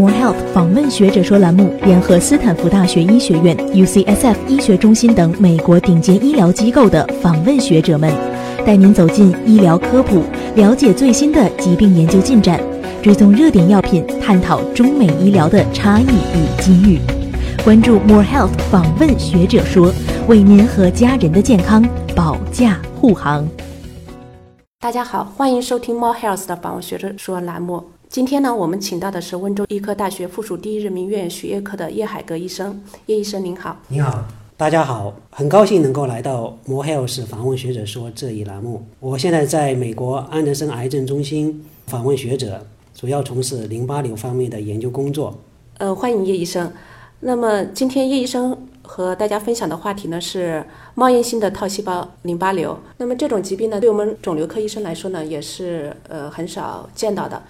More Health 访问学者说栏目联合斯坦福大学医学院、UCSF 医学中心等美国顶尖医疗机构的访问学者们，带您走进医疗科普，了解最新的疾病研究进展，追踪热点药品，探讨中美医疗的差异与机遇。关注 More Health 访问学者说，为您和家人的健康保驾护航。大家好，欢迎收听 More Health 的访问学者说栏目。今天呢，我们请到的是温州医科大学附属第一人民医院血液科的叶海格医生。叶医生您好，您好，大家好，很高兴能够来到摩 health 访问学者说这一栏目。我现在在美国安德森癌症中心访问学者，主要从事淋巴瘤方面的研究工作。呃，欢迎叶医生。那么今天叶医生和大家分享的话题呢是冒烟性的套细胞淋巴瘤。那么这种疾病呢，对我们肿瘤科医生来说呢，也是呃很少见到的。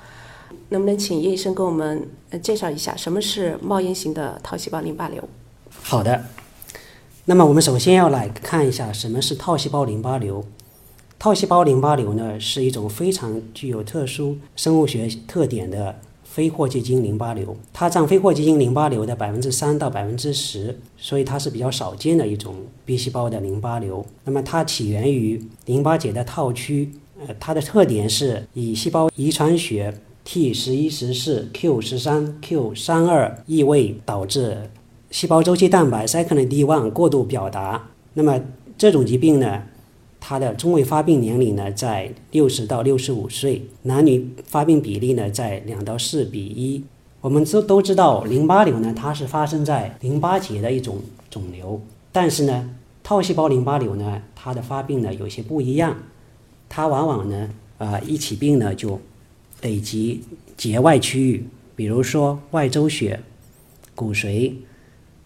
能不能请叶医生给我们介绍一下什么是冒烟型的套细胞淋巴瘤？好的，那么我们首先要来看一下什么是套细胞淋巴瘤。套细胞淋巴瘤呢是一种非常具有特殊生物学特点的非霍奇金淋巴瘤，它占非霍奇金淋巴瘤的百分之三到百分之十，所以它是比较少见的一种 B 细胞的淋巴瘤。那么它起源于淋巴结的套区，呃，它的特点是以细胞遗传学。T 十一十四 Q 十三 Q 三二异位导致细胞周期蛋白 cyclin D1 过度表达。那么这种疾病呢，它的中位发病年龄呢在六十到六十五岁，男女发病比例呢在两到四比一。我们都都知道，淋巴瘤呢它是发生在淋巴结的一种肿瘤，但是呢，套细胞淋巴瘤呢它的发病呢有些不一样，它往往呢啊一起病呢就。累及结外区域，比如说外周血、骨髓、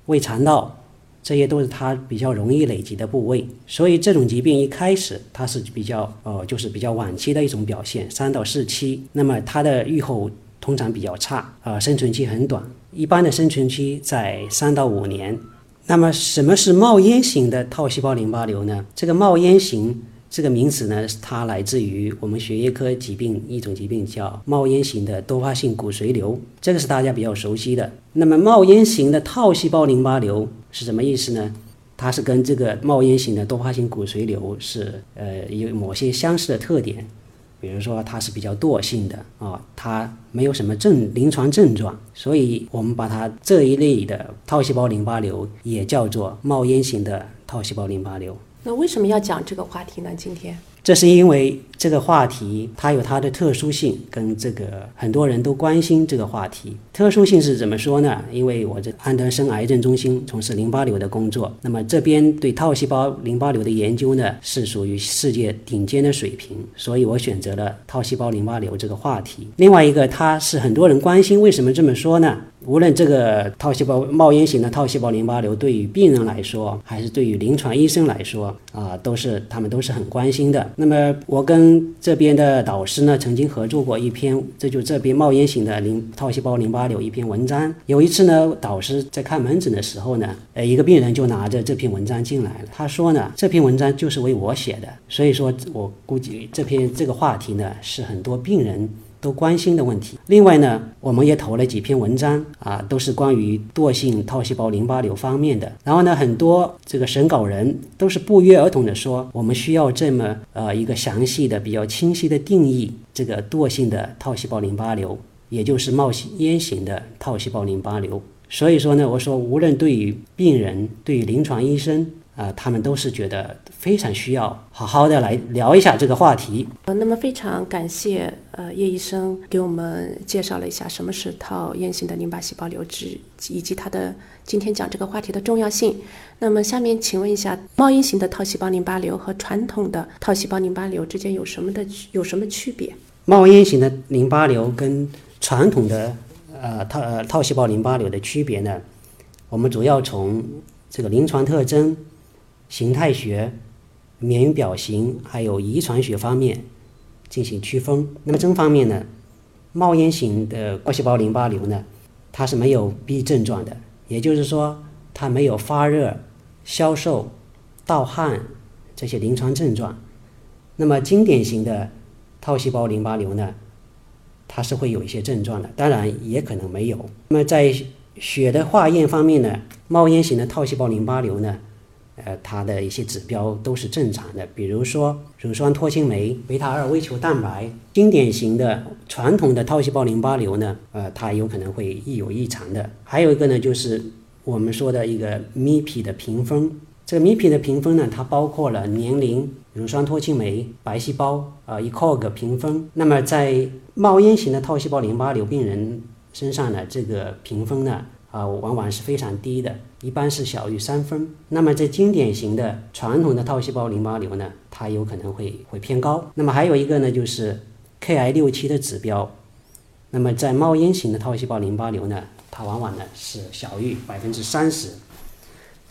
胃肠道，这些都是它比较容易累积的部位。所以这种疾病一开始它是比较呃，就是比较晚期的一种表现，三到四期。那么它的预后通常比较差，啊，生存期很短，一般的生存期在三到五年。那么什么是冒烟型的套细胞淋巴瘤呢？这个冒烟型。这个名词呢，它来自于我们血液科疾病一种疾病，叫冒烟型的多发性骨髓瘤，这个是大家比较熟悉的。那么冒烟型的套细胞淋巴瘤是什么意思呢？它是跟这个冒烟型的多发性骨髓瘤是呃有某些相似的特点，比如说它是比较惰性的啊，它没有什么症临床症状，所以我们把它这一类的套细胞淋巴瘤也叫做冒烟型的套细胞淋巴瘤。那为什么要讲这个话题呢？今天，这是因为这个话题它有它的特殊性，跟这个很多人都关心这个话题。特殊性是怎么说呢？因为我这安德森癌症中心从事淋巴瘤的工作，那么这边对套细胞淋巴瘤的研究呢，是属于世界顶尖的水平，所以我选择了套细胞淋巴瘤这个话题。另外一个，它是很多人关心，为什么这么说呢？无论这个套细胞冒烟型的套细胞淋巴瘤对于病人来说，还是对于临床医生来说，啊，都是他们都是很关心的。那么我跟这边的导师呢，曾经合作过一篇，这就这边冒烟型的淋套细胞淋巴瘤一篇文章。有一次呢，导师在看门诊的时候呢，呃，一个病人就拿着这篇文章进来了。他说呢，这篇文章就是为我写的，所以说我估计这篇这个话题呢，是很多病人。都关心的问题。另外呢，我们也投了几篇文章啊，都是关于惰性套细胞淋巴瘤方面的。然后呢，很多这个审稿人都是不约而同的说，我们需要这么呃一个详细的、比较清晰的定义这个惰性的套细胞淋巴瘤，也就是冒烟型的套细胞淋巴瘤。所以说呢，我说无论对于病人，对于临床医生。啊，他们都是觉得非常需要好好的来聊一下这个话题。呃，那么非常感谢呃叶医生给我们介绍了一下什么是套烟型的淋巴细胞瘤质以及它的今天讲这个话题的重要性。那么下面请问一下，冒烟型的套细胞淋巴瘤和传统的套细胞淋巴瘤之间有什么的有什么区别？冒烟型的淋巴瘤跟传统的呃套呃套细胞淋巴瘤的区别呢？我们主要从这个临床特征。形态学、免疫表型还有遗传学方面进行区分。那么这方面呢，冒烟型的高细胞淋巴瘤呢，它是没有 B 症状的，也就是说它没有发热、消瘦、盗汗这些临床症状。那么经典型的套细胞淋巴瘤呢，它是会有一些症状的，当然也可能没有。那么在血的化验方面呢，冒烟型的套细胞淋巴瘤呢，呃，它的一些指标都是正常的，比如说乳酸脱氢酶、贝塔二微球蛋白。经典型的传统的套细胞淋巴瘤呢，呃，它有可能会异有异常的。还有一个呢，就是我们说的一个 MIP 的评分。这个 MIP 的评分呢，它包括了年龄、乳酸脱氢酶、白细胞啊 ECOG 评分。那么在冒烟型的套细胞淋巴瘤病人身上呢，这个评分呢，啊，往往是非常低的，一般是小于三分。那么在经典型的传统的套细胞淋巴瘤呢，它有可能会会偏高。那么还有一个呢，就是 Ki 六七的指标。那么在冒烟型的套细胞淋巴瘤呢，它往往呢是小于百分之三十。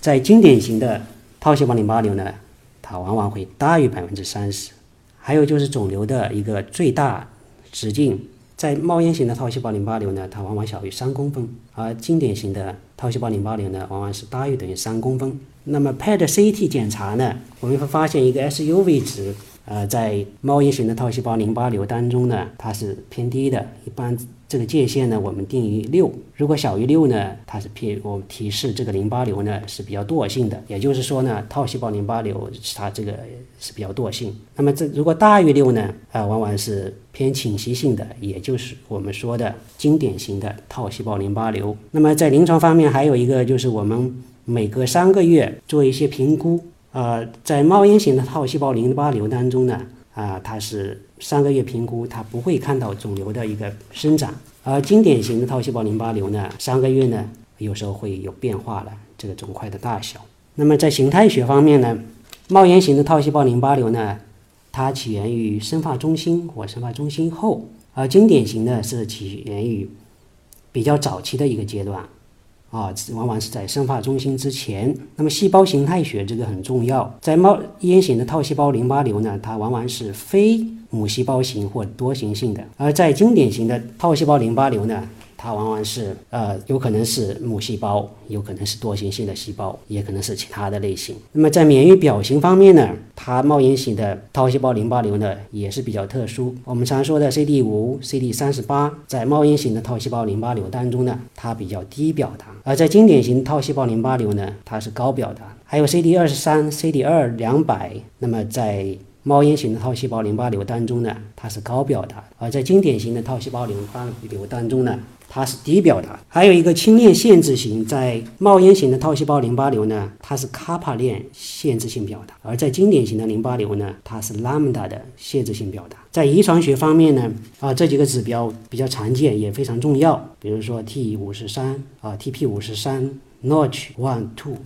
在经典型的套细胞淋巴瘤呢，它往往会大于百分之三十。还有就是肿瘤的一个最大直径。在冒烟型的套细胞淋巴瘤呢，它往往小于三公分，而经典型的套细胞淋巴瘤呢，往往是大于等于三公分。那么 PET CT 检查呢，我们会发现一个 SUV 值，呃，在冒烟型的套细胞淋巴瘤当中呢，它是偏低的，一般。这个界限呢，我们定于六。如果小于六呢，它是偏我们提示这个淋巴瘤呢是比较惰性的。也就是说呢，套细胞淋巴瘤它这个是比较惰性。那么这如果大于六呢，啊，往往是偏侵袭性的，也就是我们说的经典型的套细胞淋巴瘤。那么在临床方面，还有一个就是我们每隔三个月做一些评估。呃，在冒烟型的套细胞淋巴瘤当中呢，啊，它是。三个月评估，它不会看到肿瘤的一个生长，而经典型的套细胞淋巴瘤呢，三个月呢，有时候会有变化了，这个肿块的大小。那么在形态学方面呢，冒烟型的套细胞淋巴瘤呢，它起源于生发中心或生发中心后，而经典型呢是起源于比较早期的一个阶段。啊，往往是在生发中心之前。那么细胞形态学这个很重要，在冒烟型的套细胞淋巴瘤呢，它往往是非母细胞型或多型性的；而在经典型的套细胞淋巴瘤呢。它往往是呃，有可能是母细胞，有可能是多形性的细胞，也可能是其他的类型。那么在免疫表型方面呢，它冒烟型的套细胞淋巴瘤呢也是比较特殊。我们常说的 CD 五、CD 三十八，在冒烟型的套细胞淋巴瘤当中呢，它比较低表达；而在经典型套细胞淋巴瘤呢，它是高表达。还有 CD 二十三、CD 二两百，那么在冒烟型的套细胞淋巴瘤当中呢，它是高表达；而在经典型的套细胞淋巴瘤当中呢，它是低表达，还有一个轻链限制型，在冒烟型的套细胞淋巴瘤呢，它是卡帕链限制性表达；而在经典型的淋巴瘤呢，它是拉姆达的限制性表达。在遗传学方面呢，啊，这几个指标比较常见，也非常重要，比如说 T 五十三啊，TP 五十三，Notch one two，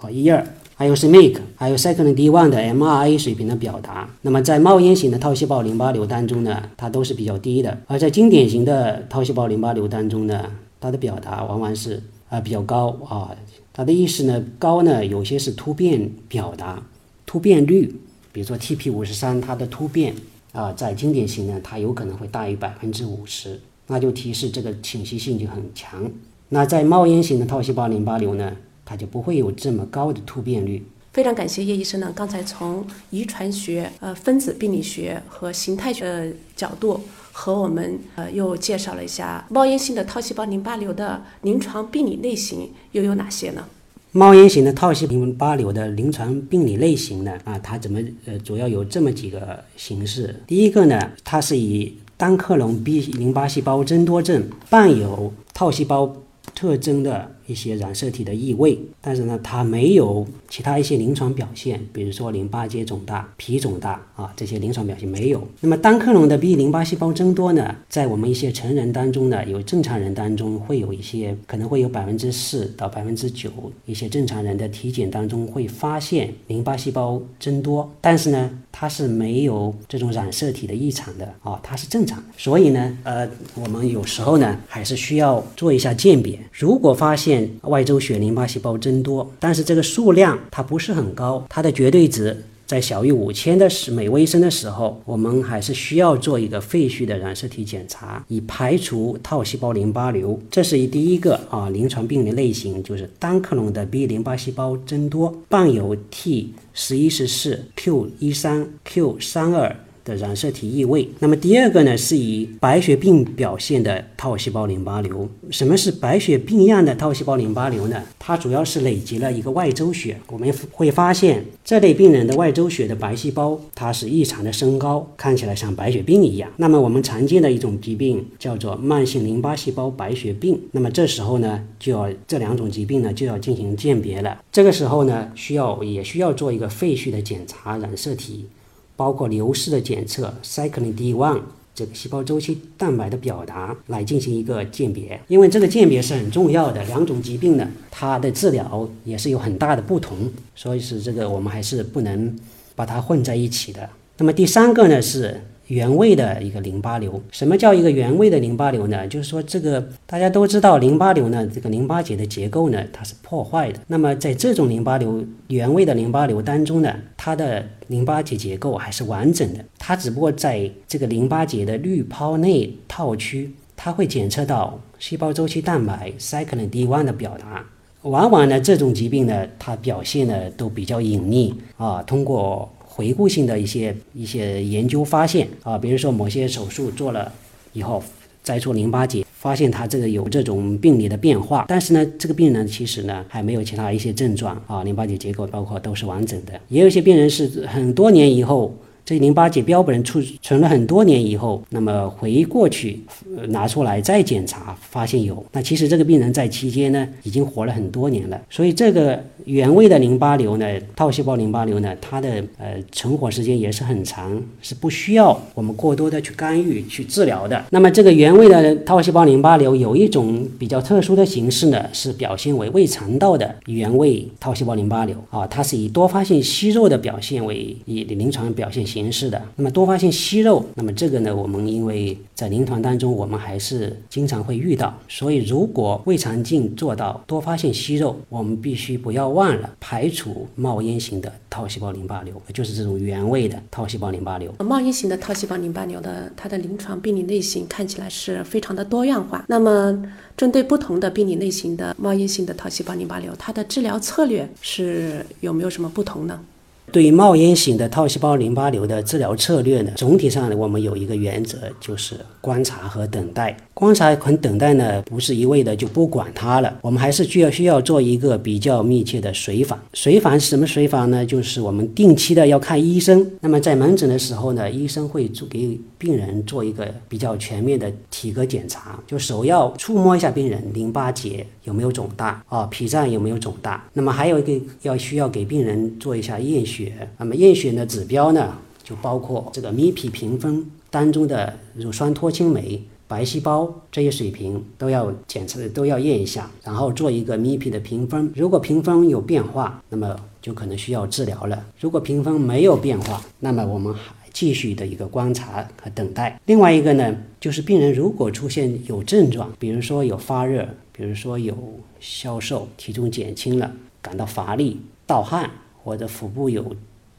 啊一二。还有是 MAKE，还有 Second D1 的 MRA 水平的表达。那么在冒烟型的套细胞淋巴瘤当中呢，它都是比较低的；而在经典型的套细胞淋巴瘤当中呢，它的表达往往是啊比较高啊。它的意思呢，高呢有些是突变表达，突变率，比如说 TP 五十三，它的突变啊，在经典型呢，它有可能会大于百分之五十，那就提示这个侵袭性就很强。那在冒烟型的套细胞淋巴瘤呢？它就不会有这么高的突变率。非常感谢叶医生呢，刚才从遗传学、呃分子病理学和形态学的角度，和我们呃又介绍了一下冒烟型的套细胞淋巴瘤的临床病理类型又有哪些呢？冒烟型的套细胞淋巴瘤的临床病理类型呢，啊，它怎么呃主要有这么几个形式。第一个呢，它是以单克隆 B 淋巴细胞增多症伴有套细胞特征的。一些染色体的异位，但是呢，它没有其他一些临床表现，比如说淋巴结肿大、皮肿大啊，这些临床表现没有。那么单克隆的 B 淋巴细胞增多呢，在我们一些成人当中呢，有正常人当中会有一些，可能会有百分之四到百分之九，一些正常人的体检当中会发现淋巴细胞增多，但是呢，它是没有这种染色体的异常的啊，它是正常的。所以呢，呃，我们有时候呢，还是需要做一下鉴别，如果发现。外周血淋巴细胞增多，但是这个数量它不是很高，它的绝对值在小于五千的时每微升的时候，我们还是需要做一个肺序的染色体检查，以排除套细胞淋巴瘤。这是第一个啊，临床病理类型就是单克隆的 B 淋巴细胞增多，伴有 T 十一十四、Q 一三、Q 三二的染色体异位。那么第二个呢，是以白血病表现的套细胞淋巴瘤。什么是白血病样的套细胞淋巴瘤呢？它主要是累积了一个外周血。我们会发现这类病人的外周血的白细胞它是异常的升高，看起来像白血病一样。那么我们常见的一种疾病叫做慢性淋巴细胞白血病。那么这时候呢，就要这两种疾病呢就要进行鉴别了。这个时候呢，需要也需要做一个肺序的检查，染色体。包括流失的检测，cyclin D1 这个细胞周期蛋白的表达来进行一个鉴别，因为这个鉴别是很重要的。两种疾病呢，它的治疗也是有很大的不同，所以是这个我们还是不能把它混在一起的。那么第三个呢是。原位的一个淋巴瘤，什么叫一个原位的淋巴瘤呢？就是说，这个大家都知道，淋巴瘤呢，这个淋巴结的结构呢，它是破坏的。那么在这种淋巴瘤原位的淋巴瘤当中呢，它的淋巴结结构还是完整的，它只不过在这个淋巴结的滤泡内套区，它会检测到细胞周期蛋白 cyclin D1 的表达。往往呢，这种疾病呢，它表现呢都比较隐匿啊，通过。回顾性的一些一些研究发现啊，比如说某些手术做了以后摘除淋巴结，发现他这个有这种病理的变化，但是呢，这个病人其实呢还没有其他一些症状啊，淋巴结结构包括都是完整的。也有一些病人是很多年以后。这淋巴结标本储存了很多年以后，那么回过去拿出来再检查，发现有。那其实这个病人在期间呢，已经活了很多年了。所以这个原位的淋巴瘤呢，套细胞淋巴瘤呢，它的呃存活时间也是很长，是不需要我们过多的去干预去治疗的。那么这个原位的套细胞淋巴瘤有一种比较特殊的形式呢，是表现为胃肠道的原位套细胞淋巴瘤啊，它是以多发性息肉的表现为以临床表现。形式的，那么多发性息肉，那么这个呢，我们因为在临床当中，我们还是经常会遇到，所以如果胃肠镜做到多发性息肉，我们必须不要忘了排除冒烟型的套细胞淋巴瘤，就是这种原位的套细胞淋巴瘤。冒烟型的套细胞淋巴瘤的，它的临床病理类型看起来是非常的多样化。那么针对不同的病理类型的冒烟型的套细胞淋巴瘤，它的治疗策略是有没有什么不同呢？对于冒烟型的套细胞淋巴瘤的治疗策略呢，总体上呢，我们有一个原则，就是观察和等待。观察和等待呢，不是一味的就不管它了，我们还是需要需要做一个比较密切的随访。随访是什么随访呢？就是我们定期的要看医生。那么在门诊的时候呢，医生会做给病人做一个比较全面的体格检查，就首要触摸一下病人淋巴结有没有肿大啊，脾脏有没有肿大。那么还有一个要需要给病人做一下验血。那么验血的指标呢，就包括这个 MIP 评分当中的乳酸脱氢酶、白细胞这些水平都要检测，都要验一下，然后做一个 MIP 的评分。如果评分有变化，那么就可能需要治疗了；如果评分没有变化，那么我们还继续的一个观察和等待。另外一个呢，就是病人如果出现有症状，比如说有发热，比如说有消瘦、体重减轻了、感到乏力、盗汗。或者腹部有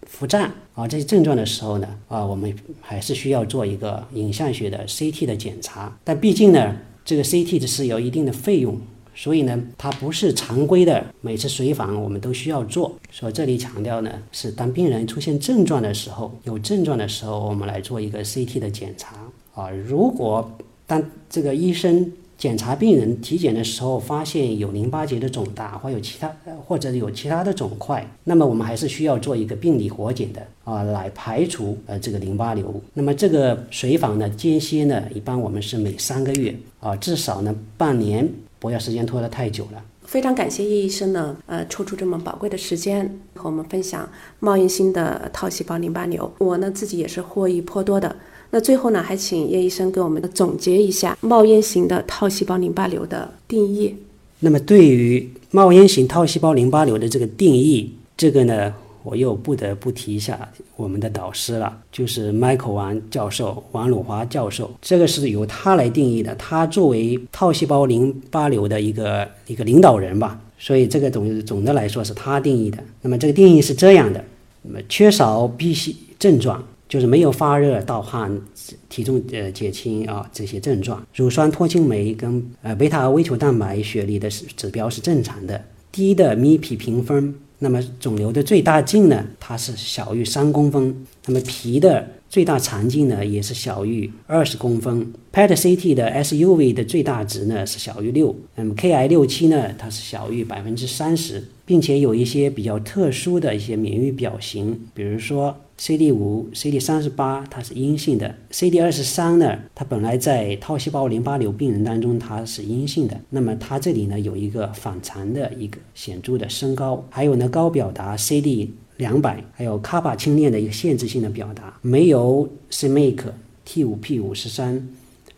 腹胀啊这些症状的时候呢啊，我们还是需要做一个影像学的 CT 的检查。但毕竟呢，这个 CT 是有一定的费用，所以呢，它不是常规的每次随访我们都需要做。所以这里强调呢，是当病人出现症状的时候，有症状的时候，我们来做一个 CT 的检查啊。如果当这个医生检查病人体检的时候，发现有淋巴结的肿大，或有其他或者有其他的肿块，那么我们还是需要做一个病理活检的啊，来排除呃这个淋巴瘤。那么这个随访呢间歇呢，一般我们是每三个月啊，至少呢半年，不要时间拖得太久了。非常感谢叶医生呢，呃，抽出这么宝贵的时间和我们分享冒烟星的套细胞淋巴瘤，我呢自己也是获益颇多的。那最后呢，还请叶医生给我们总结一下冒烟型的套细胞淋巴瘤的定义。那么，对于冒烟型套细胞淋巴瘤的这个定义，这个呢，我又不得不提一下我们的导师了，就是 Michael 王教授、王鲁华教授，这个是由他来定义的。他作为套细胞淋巴瘤的一个一个领导人吧，所以这个总总的来说是他定义的。那么这个定义是这样的：那么缺少 B 系症状。就是没有发热、盗汗、体重呃减轻啊这些症状，乳酸脱氢酶跟呃贝塔微球蛋白血里的指标是正常的，低的 MIP 评分，那么肿瘤的最大径呢，它是小于三公分。那么皮的最大肠径呢，也是小于二十公分。PET-CT 的 SUV 的最大值呢是小于六。那么 Ki 六七呢，它是小于百分之三十，并且有一些比较特殊的一些免疫表型，比如说 CD 五、CD 三十八，它是阴性的；CD 二十三呢，它本来在套细胞淋巴瘤病人当中它是阴性的。那么它这里呢有一个反常的一个显著的升高，还有呢高表达 CD。两百，还有卡巴轻链的一个限制性的表达，没有 CMYC T 五 P 五十三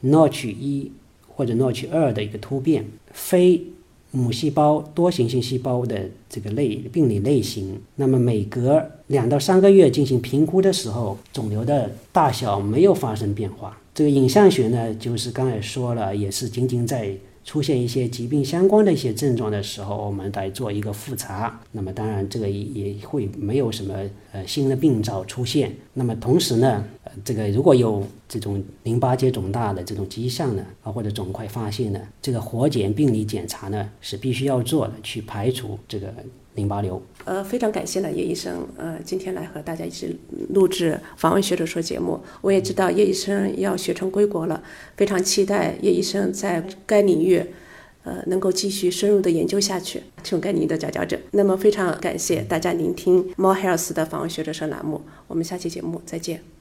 Notch 一或者 Notch 二的一个突变，非母细胞多形性细胞的这个类病理类型。那么每隔两到三个月进行评估的时候，肿瘤的大小没有发生变化。这个影像学呢，就是刚才说了，也是仅仅在。出现一些疾病相关的一些症状的时候，我们来做一个复查。那么当然，这个也也会没有什么呃新的病灶出现。那么同时呢，这个如果有这种淋巴结肿大的这种迹象呢，啊或者肿块发现呢，这个活检病理检查呢是必须要做的，去排除这个。淋巴瘤，呃，非常感谢呢，叶医生，呃，今天来和大家一起录制访问学者说节目。我也知道叶医生要学成归国了，非常期待叶医生在该领域，呃，能够继续深入的研究下去，成为该领域的佼佼者。那么，非常感谢大家聆听 More Health 的访问学者说栏目，我们下期节目再见。